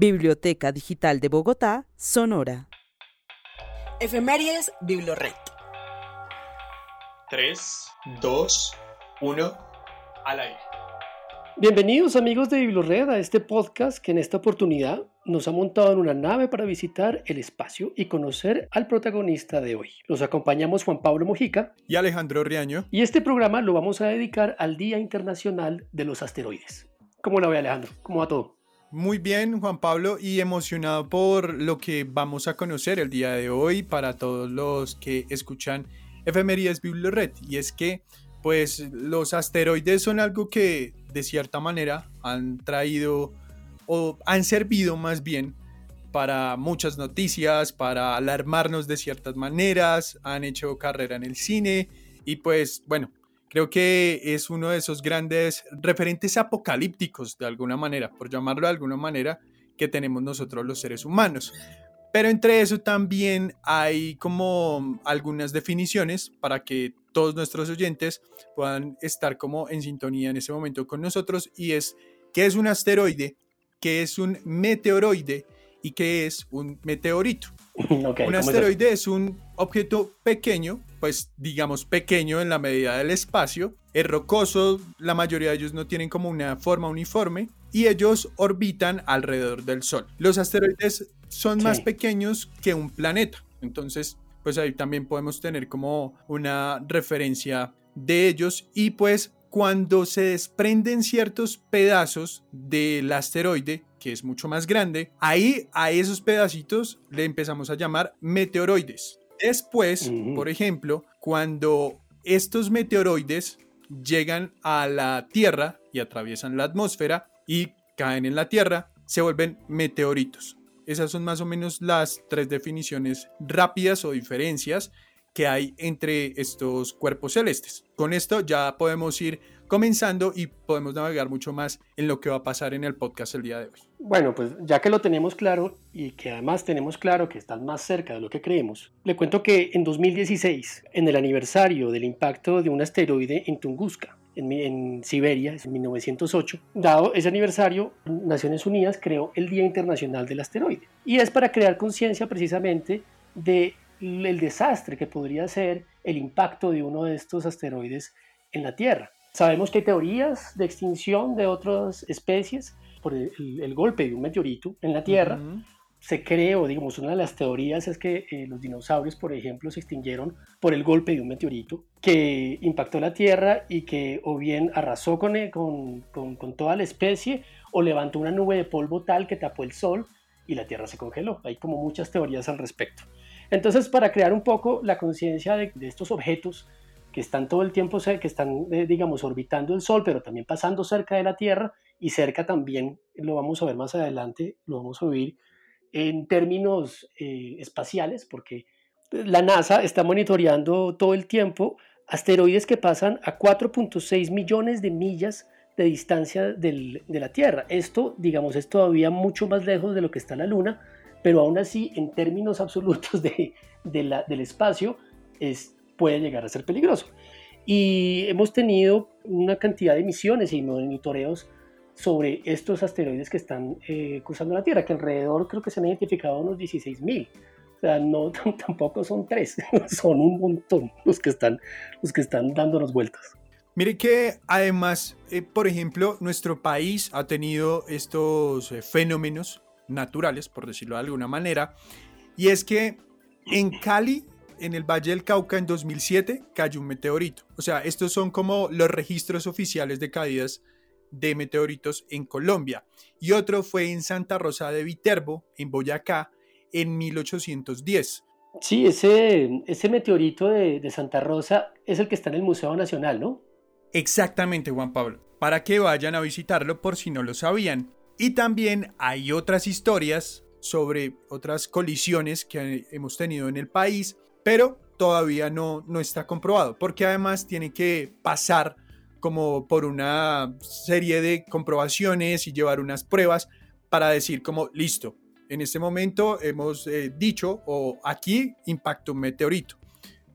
Biblioteca Digital de Bogotá, Sonora. Efemérides Biblored. 3, 2, 1, al aire. Bienvenidos amigos de Biblored a este podcast que en esta oportunidad nos ha montado en una nave para visitar el espacio y conocer al protagonista de hoy. Los acompañamos Juan Pablo Mojica y Alejandro Riaño. Y este programa lo vamos a dedicar al Día Internacional de los Asteroides. ¿Cómo la ve Alejandro? ¿Cómo va todo? Muy bien, Juan Pablo, y emocionado por lo que vamos a conocer el día de hoy para todos los que escuchan Efemerías Biblored. Y es que, pues, los asteroides son algo que, de cierta manera, han traído o han servido más bien para muchas noticias, para alarmarnos de ciertas maneras, han hecho carrera en el cine y pues bueno, Creo que es uno de esos grandes referentes apocalípticos, de alguna manera, por llamarlo de alguna manera, que tenemos nosotros los seres humanos. Pero entre eso también hay como algunas definiciones para que todos nuestros oyentes puedan estar como en sintonía en ese momento con nosotros y es qué es un asteroide, qué es un meteoroide y qué es un meteorito. un asteroide es un objeto pequeño, pues digamos pequeño en la medida del espacio, es rocoso, la mayoría de ellos no tienen como una forma uniforme y ellos orbitan alrededor del Sol. Los asteroides son más pequeños que un planeta, entonces pues ahí también podemos tener como una referencia de ellos. Y pues cuando se desprenden ciertos pedazos del asteroide, que es mucho más grande, ahí a esos pedacitos le empezamos a llamar meteoroides. Después, por ejemplo, cuando estos meteoroides llegan a la Tierra y atraviesan la atmósfera y caen en la Tierra, se vuelven meteoritos. Esas son más o menos las tres definiciones rápidas o diferencias que hay entre estos cuerpos celestes. Con esto ya podemos ir comenzando y podemos navegar mucho más en lo que va a pasar en el podcast el día de hoy. Bueno, pues ya que lo tenemos claro y que además tenemos claro que están más cerca de lo que creemos, le cuento que en 2016, en el aniversario del impacto de un asteroide en Tunguska, en, en, Siberia, en 1908. Dado ese aniversario, Naciones Unidas creó el Día Internacional del Asteroide. Y es para crear conciencia precisamente de el desastre que podría ser el impacto de uno de estos asteroides en la Tierra. Sabemos que hay teorías de extinción de otras especies por el, golpe de un meteorito en la Tierra. Se cree, o digamos, una de las teorías es que eh, los dinosaurios, por ejemplo, se extinguieron por el golpe de un meteorito que impactó la Tierra y que o bien arrasó con, eh, con, con, con toda la especie o levantó una nube de polvo tal que tapó el Sol y la Tierra se congeló. Hay como muchas teorías al respecto. Entonces, para crear un poco la conciencia de, estos objetos que están todo el tiempo, que están, eh, digamos, orbitando el Sol, pero también pasando cerca de la Tierra y cerca también, lo vamos a ver más adelante, lo vamos a oír en términos eh, espaciales, porque la NASA está monitoreando todo el tiempo asteroides que pasan a 4.6 millones de millas de distancia de la Tierra. Esto, digamos, es todavía mucho más lejos de lo que está la Luna, pero aún así, en términos absolutos de, del espacio, es, puede llegar a ser peligroso. Y hemos tenido una cantidad de misiones y monitoreos sobre estos asteroides que están eh, cruzando la Tierra, que alrededor creo que se han identificado unos 16.000. O sea, no, tampoco son tres, son un montón los que están, los que están dándonos vueltas. Mire que además, eh, por ejemplo, nuestro país ha tenido estos eh, fenómenos naturales, por decirlo de alguna manera, y es que en Cali, en el Valle del Cauca, en 2007, cayó un meteorito. O sea, estos son como los registros oficiales de caídas de meteoritos en Colombia. Y otro fue en Santa Rosa de Viterbo, en Boyacá, en 1810. Sí, ese, ese meteorito de, de Santa Rosa es el que está en el Museo Nacional, ¿no? Exactamente, Juan Pablo. Para que vayan a visitarlo por si no lo sabían. Y también hay otras historias sobre otras colisiones que hemos tenido en el país, pero todavía no, no está comprobado, porque además tiene que pasar como por una serie de comprobaciones y llevar unas pruebas para decir como listo, en este momento hemos eh, dicho o aquí impactó un meteorito.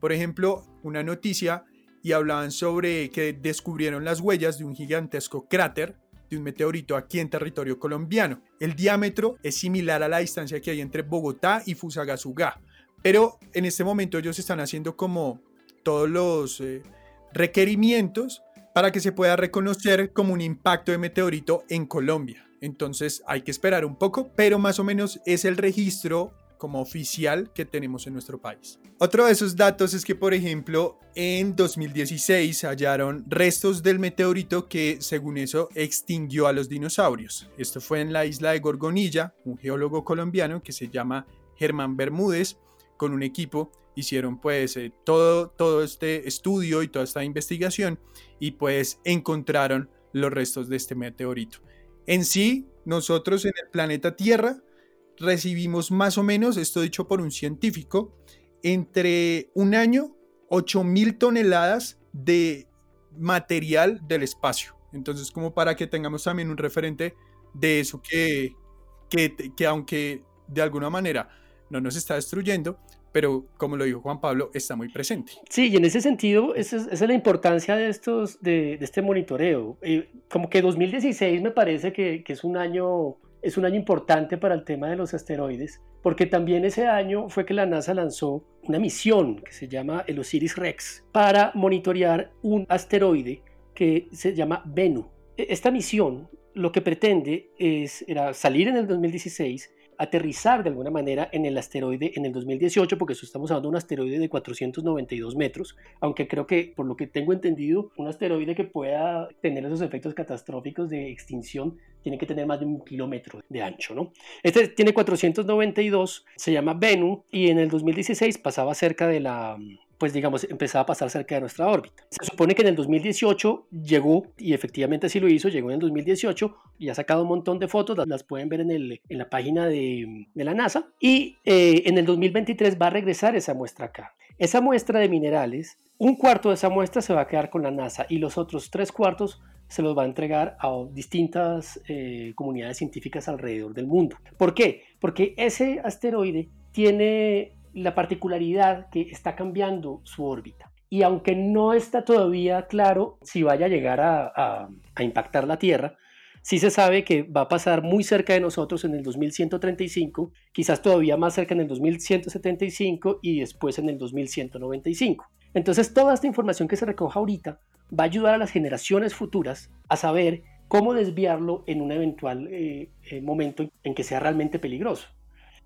Por ejemplo, una noticia y hablaban sobre que descubrieron las huellas de un gigantesco cráter de un meteorito aquí en territorio colombiano. El diámetro es similar a la distancia que hay entre Bogotá y Fusagasugá, pero en este momento ellos están haciendo como todos los eh, requerimientos para que se pueda reconocer como un impacto de meteorito en Colombia. Entonces hay que esperar un poco, pero más o menos es el registro como oficial que tenemos en nuestro país. Otro de esos datos es que, por ejemplo, en 2016 hallaron restos del meteorito que, según eso, extinguió a los dinosaurios. Esto fue en la isla de Gorgonilla, un geólogo colombiano que se llama Germán Bermúdez, con un equipo hicieron pues eh, todo, todo este estudio y toda esta investigación y pues encontraron los restos de este meteorito. En sí, nosotros en el planeta Tierra recibimos más o menos, esto dicho por un científico, entre un año, 8 mil toneladas de material del espacio. Entonces, como para que tengamos también un referente de eso que, que, que aunque de alguna manera no nos está destruyendo, pero como lo dijo Juan Pablo, está muy presente. Sí, y en ese sentido, esa es, la importancia de, estos, de, este monitoreo. Eh, como que 2016 me parece que, que, es, un año, es un año importante para el tema de los asteroides, porque también ese año fue que la NASA lanzó una misión que se llama el Osiris Rex para monitorear un asteroide que se llama Bennu. E, esta misión lo que pretende es salir en el 2016 aterrizar de alguna manera en el asteroide en el 2018, porque eso estamos hablando de un asteroide de 492 metros, aunque creo que por lo que tengo entendido, un asteroide que pueda tener esos efectos catastróficos de extinción tiene que tener más de un kilómetro de ancho, ¿no? Este tiene 492, se llama Bennu y en el 2016 pasaba cerca de la pues digamos, empezaba a pasar cerca de nuestra órbita. Se supone que en el 2018 llegó, y efectivamente así lo hizo, llegó en el 2018 y ha sacado un montón de fotos, las, pueden ver en, el, en la página de, de la NASA, y eh, en el 2023 va a regresar esa muestra acá. Esa muestra de minerales, un cuarto de esa muestra se va a quedar con la NASA y los otros tres cuartos se los va a entregar a distintas eh, comunidades científicas alrededor del mundo. ¿Por qué? Porque ese asteroide tiene la particularidad que está cambiando su órbita. Y aunque no está todavía claro si vaya a llegar a, impactar la Tierra, sí se sabe que va a pasar muy cerca de nosotros en el 2135, quizás todavía más cerca en el 2175 y después en el 2195. Entonces toda esta información que se recoja ahorita va a ayudar a las generaciones futuras a saber cómo desviarlo en un eventual eh, eh, momento en que sea realmente peligroso.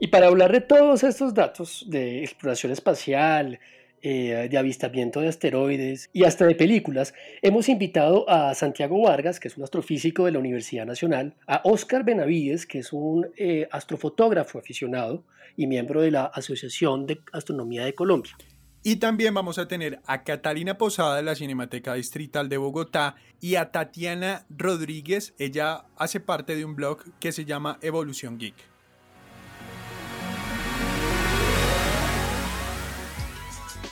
Y para hablar de todos estos datos de exploración espacial, eh, de avistamiento de asteroides y hasta de películas, hemos invitado a Santiago Vargas, que es un astrofísico de la Universidad Nacional, a Oscar Benavides, que es un eh, astrofotógrafo aficionado y miembro de la Asociación de Astronomía de Colombia. Y también vamos a tener a Catalina Posada de la Cinemateca Distrital de Bogotá y a Tatiana Rodríguez. Ella hace parte de un blog que se llama Evolución Geek.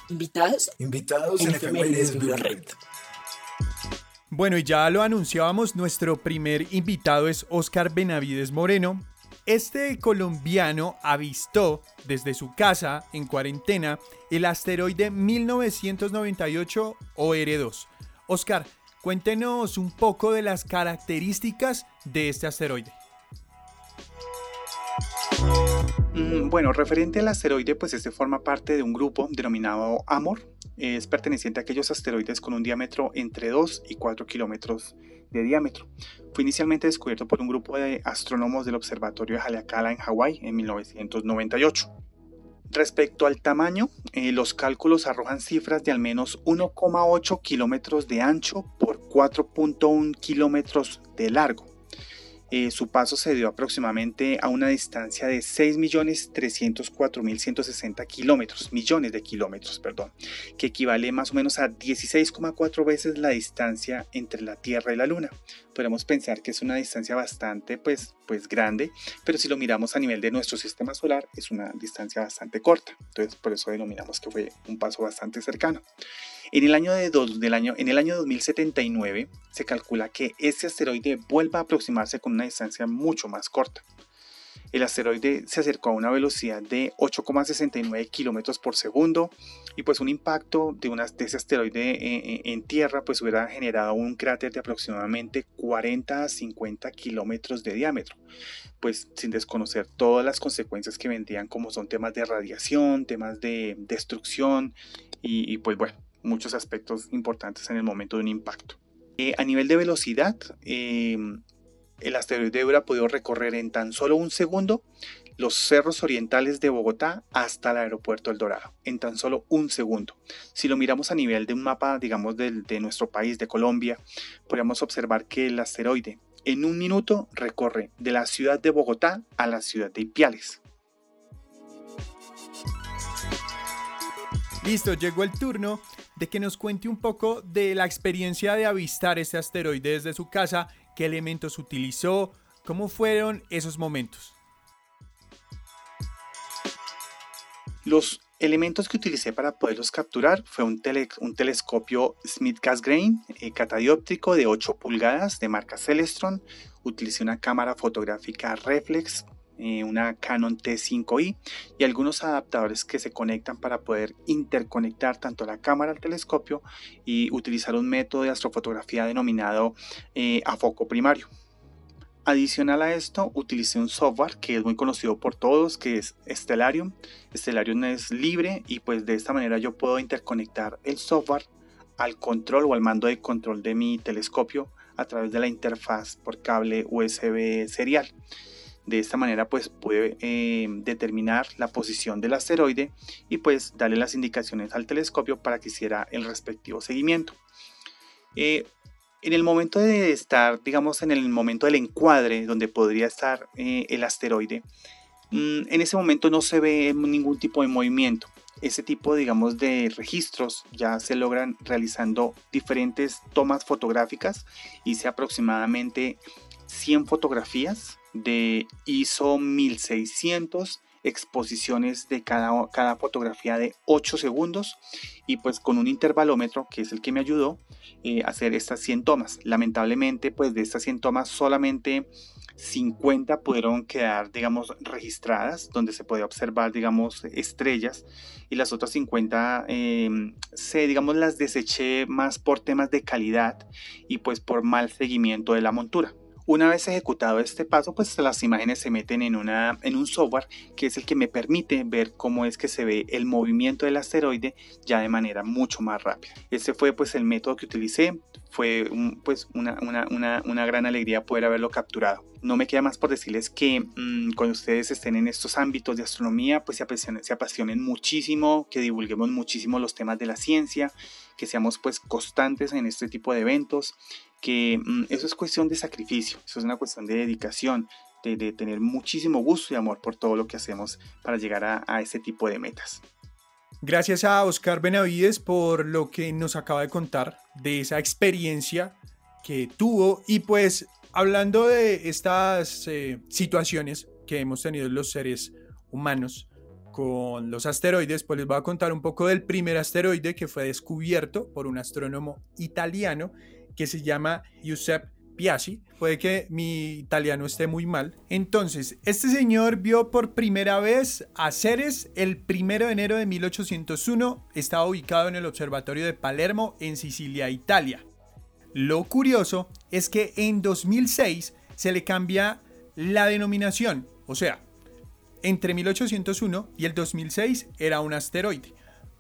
Invitados. Invitados en, en Red. Bueno, y ya lo anunciábamos, nuestro primer invitado es Oscar Benavides Moreno. Este colombiano avistó desde su casa en cuarentena el asteroide 1998 OR2. Oscar, cuéntenos un poco de las características de este asteroide. Bueno, referente al asteroide, pues este forma parte de un grupo denominado AMOR. Es perteneciente a aquellos asteroides con un diámetro entre 2 y 4 kilómetros de diámetro. Fue inicialmente descubierto por un grupo de astrónomos del Observatorio de Haleakala en Hawái en 1998. Respecto al tamaño, eh, los cálculos arrojan cifras de al menos 1,8 kilómetros de ancho por 4.1 kilómetros de largo eh, su paso se dio aproximadamente a una distancia de 6.304.160 kilómetros, millones de kilómetros, perdón, que equivale más o menos a 16,4 veces la distancia entre la Tierra y la Luna. Podemos pensar que es una distancia bastante pues, pues grande, pero si lo miramos a nivel de nuestro sistema solar es una distancia bastante corta. Entonces por eso denominamos que fue un paso bastante cercano. En el año, de del año, en el año 2079 se calcula que este asteroide vuelva a aproximarse con una distancia mucho más corta. El asteroide se acercó a una velocidad de 8,69 km por segundo y pues un impacto de, una, de ese asteroide en, en, tierra pues hubiera generado un cráter de aproximadamente 40 a 50 kilómetros de diámetro pues sin desconocer todas las consecuencias que vendrían como son temas de radiación, temas de destrucción y, y pues bueno, muchos aspectos importantes en el momento de un impacto. Eh, a nivel de velocidad, eh, el asteroide hubiera podido recorrer en tan solo un segundo los cerros orientales de Bogotá hasta el aeropuerto El Dorado, en tan solo un segundo. Si lo miramos a nivel de un mapa, digamos, de, de nuestro país, de Colombia, podríamos observar que el asteroide en un minuto recorre de la ciudad de Bogotá a la ciudad de Ipiales. Listo, llegó el turno de que nos cuente un poco de la experiencia de avistar este asteroide desde su casa, qué elementos utilizó, cómo fueron esos momentos. Los elementos que utilicé para poderlos capturar fue un, tele, un telescopio Smith Cassegrain eh, catadióptrico de 8 pulgadas de marca Celestron. Utilicé una cámara fotográfica reflex, eh, una Canon T5i y algunos adaptadores que se conectan para poder interconectar tanto la cámara al telescopio y utilizar un método de astrofotografía denominado eh, a foco primario. Adicional a esto, utilicé un software que es muy conocido por todos, que es Stellarium. Stellarium es libre y pues de esta manera yo puedo interconectar el software al control o al mando de control de mi telescopio a través de la interfaz por cable USB serial. De esta manera pues pude eh, determinar la posición del asteroide y pues darle las indicaciones al telescopio para que hiciera el respectivo seguimiento. Eh, en el momento de estar, digamos, en el momento del encuadre donde podría estar eh, el asteroide, mm, en ese momento no se ve ningún tipo de movimiento. Ese tipo, digamos, de registros ya se logran realizando diferentes tomas fotográficas. Hice aproximadamente 100 fotografías de ISO 1600 exposiciones de cada, fotografía de 8 segundos y pues con un intervalómetro que es el que me ayudó eh, a hacer estas 100 tomas. Lamentablemente pues de estas 100 tomas solamente 50 pudieron quedar digamos registradas donde se podía observar digamos estrellas y las otras 50 eh, se digamos las deseché más por temas de calidad y pues por mal seguimiento de la montura. Una vez ejecutado este paso, pues las imágenes se meten en, una, en un software que es el que me permite ver cómo es que se ve el movimiento del asteroide ya de manera mucho más rápida. Ese fue pues el método que utilicé. Fue pues una, una, una, una, gran alegría poder haberlo capturado. No me queda más por decirles que mmm, cuando ustedes estén en estos ámbitos de astronomía, pues se apasionen, se apasionen muchísimo, que divulguemos muchísimo los temas de la ciencia, que seamos pues constantes en este tipo de eventos, que mm, eso es cuestión de sacrificio, eso es una cuestión de dedicación, de, tener muchísimo gusto y amor por todo lo que hacemos para llegar a ese tipo de metas. Gracias a Oscar Benavides por lo que nos acaba de contar de esa experiencia que tuvo. Y pues hablando de estas eh, situaciones que hemos tenido los seres humanos con los asteroides, pues les voy a contar un poco del primer asteroide que fue descubierto por un astrónomo italiano que se llama Giuseppe Piazzi. Puede que mi italiano esté muy mal. Entonces, este señor vio por primera vez a Ceres el 1 de enero de 1801. Estaba ubicado en el Observatorio de Palermo, en Sicilia, Italia. Lo curioso es que en 2006 se le cambia la denominación. O sea, entre 1801 y el 2006 era un asteroide.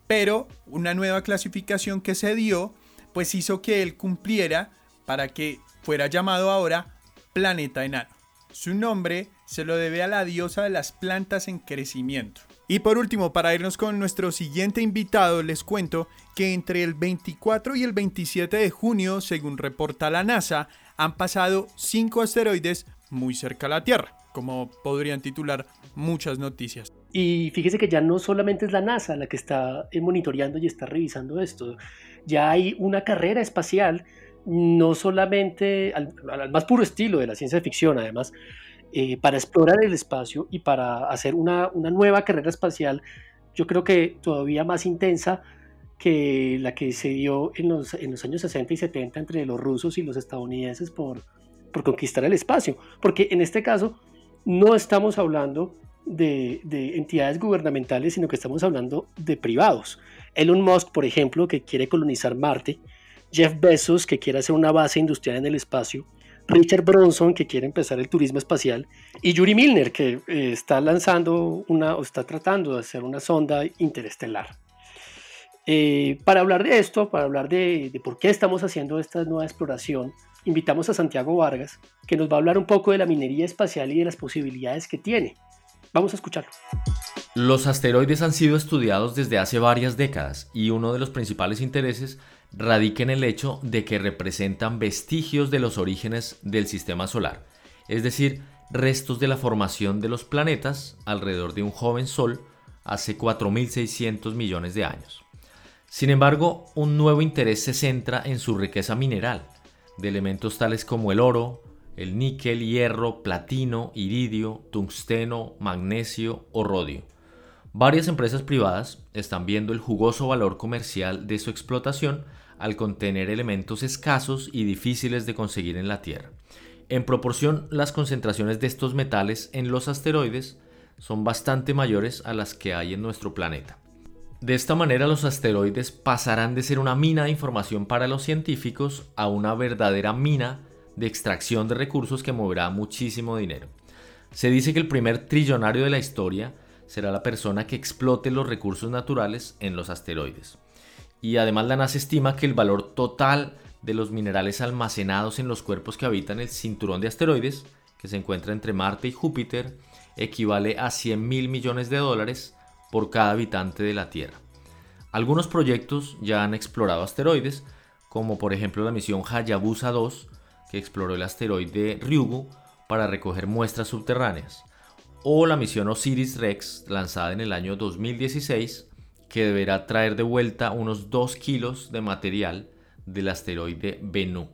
Pero una nueva clasificación que se dio pues hizo que él cumpliera para que fuera llamado ahora planeta enano. Su nombre se lo debe a la diosa de las plantas en crecimiento. Y por último, para irnos con nuestro siguiente invitado, les cuento que entre el 24 y el 27 de junio, según reporta la NASA, han pasado cinco asteroides muy cerca a la Tierra, como podrían titular muchas noticias. Y fíjese que ya no solamente es la NASA la que está monitoreando y está revisando esto ya hay una carrera espacial, no solamente al, más puro estilo de la ciencia ficción, además, eh, para explorar el espacio y para hacer una, una, nueva carrera espacial, yo creo que todavía más intensa que la que se dio en los, en los años 60 y 70 entre los rusos y los estadounidenses por, por conquistar el espacio. Porque en este caso no estamos hablando de, de, entidades gubernamentales, sino que estamos hablando de privados. Elon Musk, por ejemplo, que quiere colonizar Marte, Jeff Bezos, que quiere hacer una base industrial en el espacio, Richard Bronson, que quiere empezar el turismo espacial, y Yuri Milner, que eh, está lanzando una, o está tratando de hacer una sonda interestelar. Eh, para hablar de esto, para hablar de, de, por qué estamos haciendo esta nueva exploración, invitamos a Santiago Vargas, que nos va a hablar un poco de la minería espacial y de las posibilidades que tiene. Vamos a escucharlo. Los asteroides han sido estudiados desde hace varias décadas y uno de los principales intereses radica en el hecho de que representan vestigios de los orígenes del sistema solar, es decir, restos de la formación de los planetas alrededor de un joven Sol hace 4.600 millones de años. Sin embargo, un nuevo interés se centra en su riqueza mineral, de elementos tales como el oro, el níquel, hierro, platino, iridio, tungsteno, magnesio o rodio. Varias empresas privadas están viendo el jugoso valor comercial de su explotación al contener elementos escasos y difíciles de conseguir en la Tierra. En proporción, las concentraciones de estos metales en los asteroides son bastante mayores a las que hay en nuestro planeta. De esta manera los asteroides pasarán de ser una mina de información para los científicos a una verdadera mina de extracción de recursos que moverá muchísimo dinero. Se dice que el primer trillonario de la historia será la persona que explote los recursos naturales en los asteroides. Y además la NASA estima que el valor total de los minerales almacenados en los cuerpos que habitan el cinturón de asteroides, que se encuentra entre Marte y Júpiter, equivale a 100 mil millones de dólares por cada habitante de la Tierra. Algunos proyectos ya han explorado asteroides, como por ejemplo la misión Hayabusa 2, que exploró el asteroide Ryugu para recoger muestras subterráneas, o la misión Osiris Rex, lanzada en el año 2016, que deberá traer de vuelta unos 2 kilos de material del asteroide Bennu.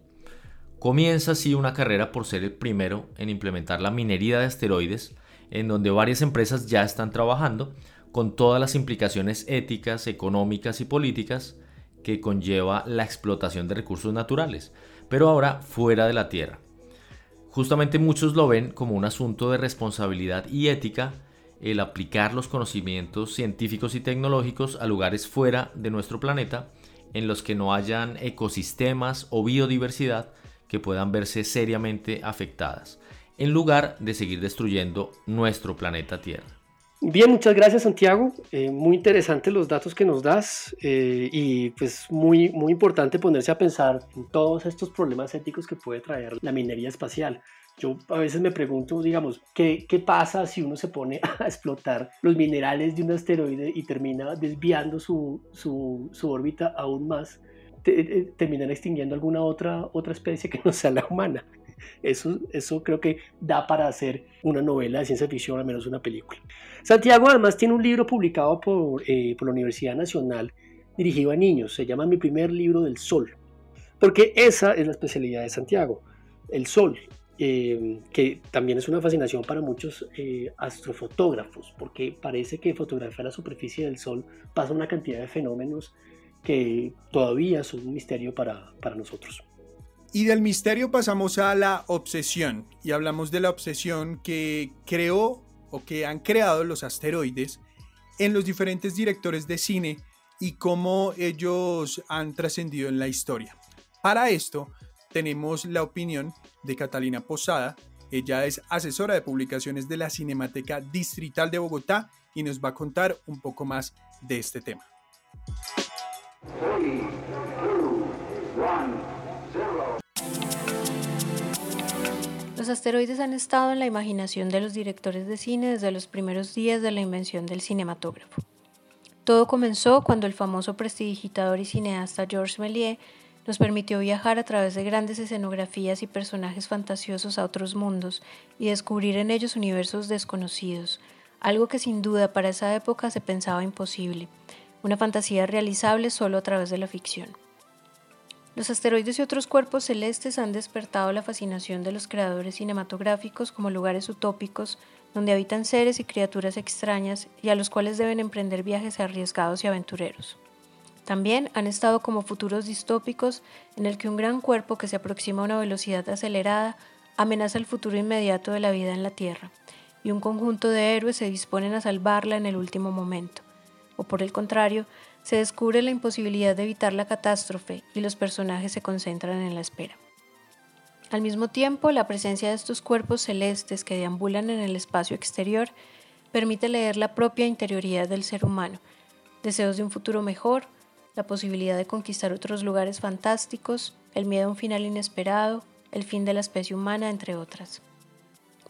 Comienza así una carrera por ser el primero en implementar la minería de asteroides, en donde varias empresas ya están trabajando, con todas las implicaciones éticas, económicas y políticas que conlleva la explotación de recursos naturales, pero ahora fuera de la Tierra. Justamente muchos lo ven como un asunto de responsabilidad y ética el aplicar los conocimientos científicos y tecnológicos a lugares fuera de nuestro planeta en los que no hayan ecosistemas o biodiversidad que puedan verse seriamente afectadas, en lugar de seguir destruyendo nuestro planeta Tierra. Bien, muchas gracias Santiago. Eh, muy interesantes los datos que nos das eh, y pues muy, muy importante ponerse a pensar en todos estos problemas éticos que puede traer la minería espacial. Yo a veces me pregunto, digamos, ¿qué, ¿qué, pasa si uno se pone a explotar los minerales de un asteroide y termina desviando su, su, su órbita aún más? Te, terminan extinguiendo alguna otra, otra especie que no sea la humana. Eso, eso creo que da para hacer una novela de ciencia ficción, al menos una película. Santiago además tiene un libro publicado por, eh, por la Universidad Nacional dirigido a niños. Se llama Mi primer libro del Sol. Porque esa es la especialidad de Santiago, el Sol. Eh, que también es una fascinación para muchos eh, astrofotógrafos, porque parece que fotografiar la superficie del Sol pasa una cantidad de fenómenos que todavía son un misterio para, para nosotros. Y del misterio pasamos a la obsesión, y hablamos de la obsesión que creó o que han creado los asteroides en los diferentes directores de cine y cómo ellos han trascendido en la historia. Para esto tenemos la opinión de Catalina Posada. Ella es asesora de publicaciones de la Cinemateca Distrital de Bogotá y nos va a contar un poco más de este tema. Asteroides han estado en la imaginación de los directores de cine desde los primeros días de la invención del cinematógrafo. Todo comenzó cuando el famoso prestidigitador y cineasta Georges Méliès nos permitió viajar a través de grandes escenografías y personajes fantasiosos a otros mundos y descubrir en ellos universos desconocidos, algo que sin duda para esa época se pensaba imposible, una fantasía realizable solo a través de la ficción. Los asteroides y otros cuerpos celestes han despertado la fascinación de los creadores cinematográficos como lugares utópicos donde habitan seres y criaturas extrañas y a los cuales deben emprender viajes arriesgados y aventureros. También han estado como futuros distópicos en el que un gran cuerpo que se aproxima a una velocidad acelerada amenaza el futuro inmediato de la vida en la Tierra, y un conjunto de héroes se disponen a salvarla en el último momento. O por el contrario, se descubre la imposibilidad de evitar la catástrofe y los personajes se concentran en la espera. Al mismo tiempo, la presencia de estos cuerpos celestes que deambulan en el espacio exterior permite leer la propia interioridad del ser humano, deseos de un futuro mejor, la posibilidad de conquistar otros lugares fantásticos, el miedo a un final inesperado, el fin de la especie humana, entre otras.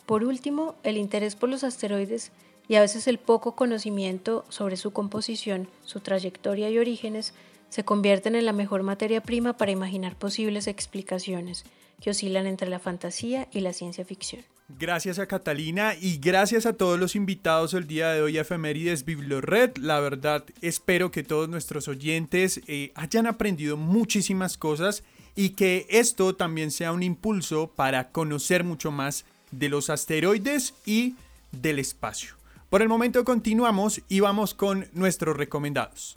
Por último, el interés por los asteroides y a veces el poco conocimiento sobre su composición, su trayectoria y orígenes se convierten en la mejor materia prima para imaginar posibles explicaciones que oscilan entre la fantasía y la ciencia ficción. Gracias a Catalina y gracias a todos los invitados el día de hoy a Efemérides Biblored. La verdad, espero que todos nuestros oyentes eh, hayan aprendido muchísimas cosas y que esto también sea un impulso para conocer mucho más de los asteroides y del espacio. Por el momento continuamos y vamos con nuestros recomendados.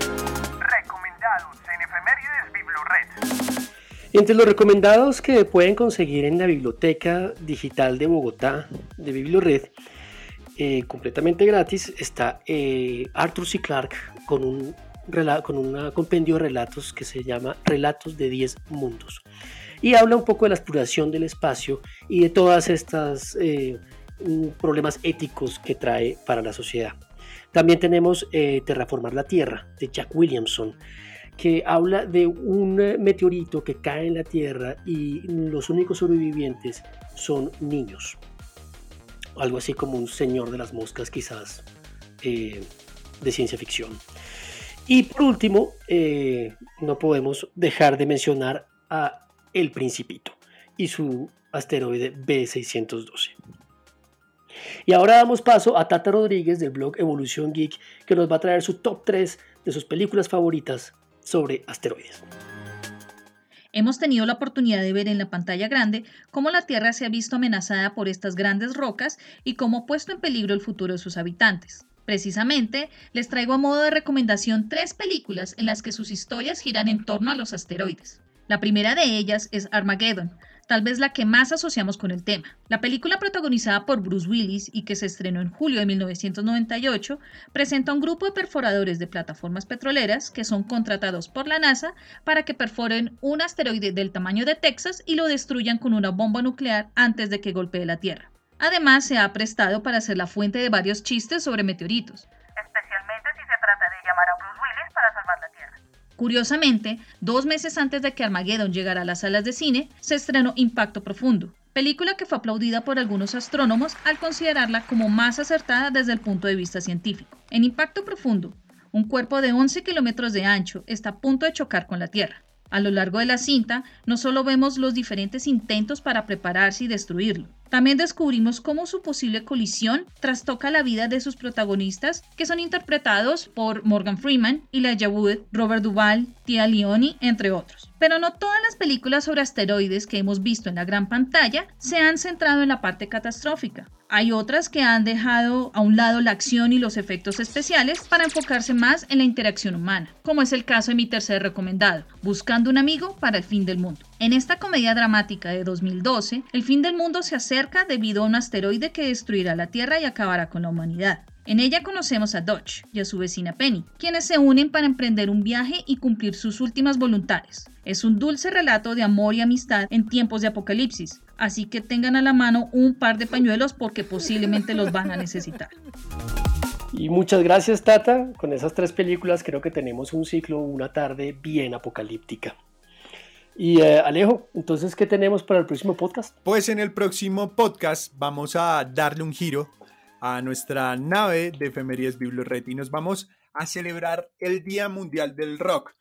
Recomendados en Efemérides Biblored. Entre los recomendados que pueden conseguir en la Biblioteca Digital de Bogotá de Biblored, eh, completamente gratis, está eh, Arthur C. Clarke con un, con un compendio de relatos que se llama Relatos de 10 Mundos. Y habla un poco de la exploración del espacio y de todas estas eh, problemas éticos que trae para la sociedad. También tenemos eh, Terraformar la Tierra de Jack Williamson, que habla de un meteorito que cae en la Tierra y los únicos sobrevivientes son niños. Algo así como un señor de las moscas quizás eh, de ciencia ficción. Y por último, eh, no podemos dejar de mencionar a El Principito y su asteroide B612. Y ahora damos paso a Tata Rodríguez del blog Evolución Geek, que nos va a traer su top 3 de sus películas favoritas sobre asteroides. Hemos tenido la oportunidad de ver en la pantalla grande cómo la Tierra se ha visto amenazada por estas grandes rocas y cómo ha puesto en peligro el futuro de sus habitantes. Precisamente, les traigo a modo de recomendación tres películas en las que sus historias giran en torno a los asteroides. La primera de ellas es Armageddon, tal vez la que más asociamos con el tema. La película protagonizada por Bruce Willis y que se estrenó en julio de 1998 presenta un grupo de perforadores de plataformas petroleras que son contratados por la NASA para que perforen un asteroide del tamaño de Texas y lo destruyan con una bomba nuclear antes de que golpee la Tierra. Además, se ha prestado para ser la fuente de varios chistes sobre meteoritos, especialmente si se trata de llamar a Bruce Willis para salvar la Tierra. Curiosamente, dos meses antes de que Armageddon llegara a las salas de cine, se estrenó Impacto Profundo, película que fue aplaudida por algunos astrónomos al considerarla como más acertada desde el punto de vista científico. En Impacto Profundo, un cuerpo de 11 kilómetros de ancho está a punto de chocar con la Tierra. A lo largo de la cinta, no solo vemos los diferentes intentos para prepararse y destruirlo, también descubrimos cómo su posible colisión trastoca la vida de sus protagonistas, que son interpretados por Morgan Freeman, Elijah Wood, Robert Duvall, Tia Leoni, entre otros. Pero no todas las películas sobre asteroides que hemos visto en la gran pantalla se han centrado en la parte catastrófica. Hay otras que han dejado a un lado la acción y los efectos especiales para enfocarse más en la interacción humana, como es el caso de mi tercer recomendado, Buscando un amigo para el fin del mundo. En esta comedia dramática de 2012, el fin del mundo se acerca debido a un asteroide que destruirá la Tierra y acabará con la humanidad. En ella conocemos a Dodge y a su vecina Penny, quienes se unen para emprender un viaje y cumplir sus últimas voluntades. Es un dulce relato de amor y amistad en tiempos de apocalipsis, así que tengan a la mano un par de pañuelos porque posiblemente los van a necesitar. Y muchas gracias Tata, con esas tres películas creo que tenemos un ciclo, una tarde bien apocalíptica. Y eh, Alejo, entonces, ¿qué tenemos para el próximo podcast? Pues en el próximo podcast vamos a darle un giro a nuestra nave de efemerías Biblored y nos vamos a celebrar el Día Mundial del Rock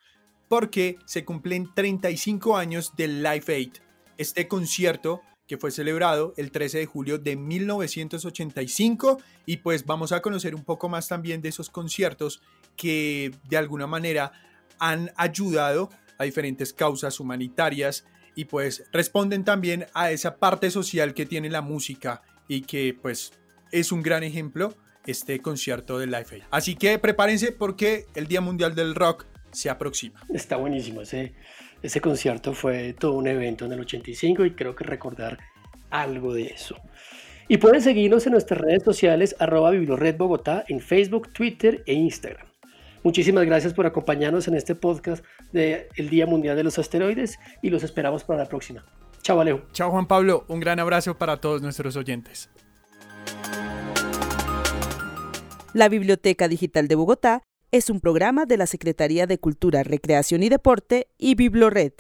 porque se cumplen 35 años del Live Aid, este concierto que fue celebrado el 13 de julio de 1985 y pues vamos a conocer un poco más también de esos conciertos que de alguna manera han ayudado a diferentes causas humanitarias y pues responden también a esa parte social que tiene la música y que pues es un gran ejemplo este concierto de Life Aid. Así que prepárense porque el Día Mundial del Rock se aproxima. Está buenísimo, ese, ese concierto fue todo un evento en el 85 y creo que recordar algo de eso. Y pueden seguirnos en nuestras redes sociales arroba Biblored Bogotá en Facebook, Twitter e Instagram. Muchísimas gracias por acompañarnos en este podcast del Día Mundial de los Asteroides y los esperamos para la próxima. Chao, Alejo. Chao, Juan Pablo. Un gran abrazo para todos nuestros oyentes. La Biblioteca Digital de Bogotá es un programa de la Secretaría de Cultura, Recreación y Deporte y Biblored.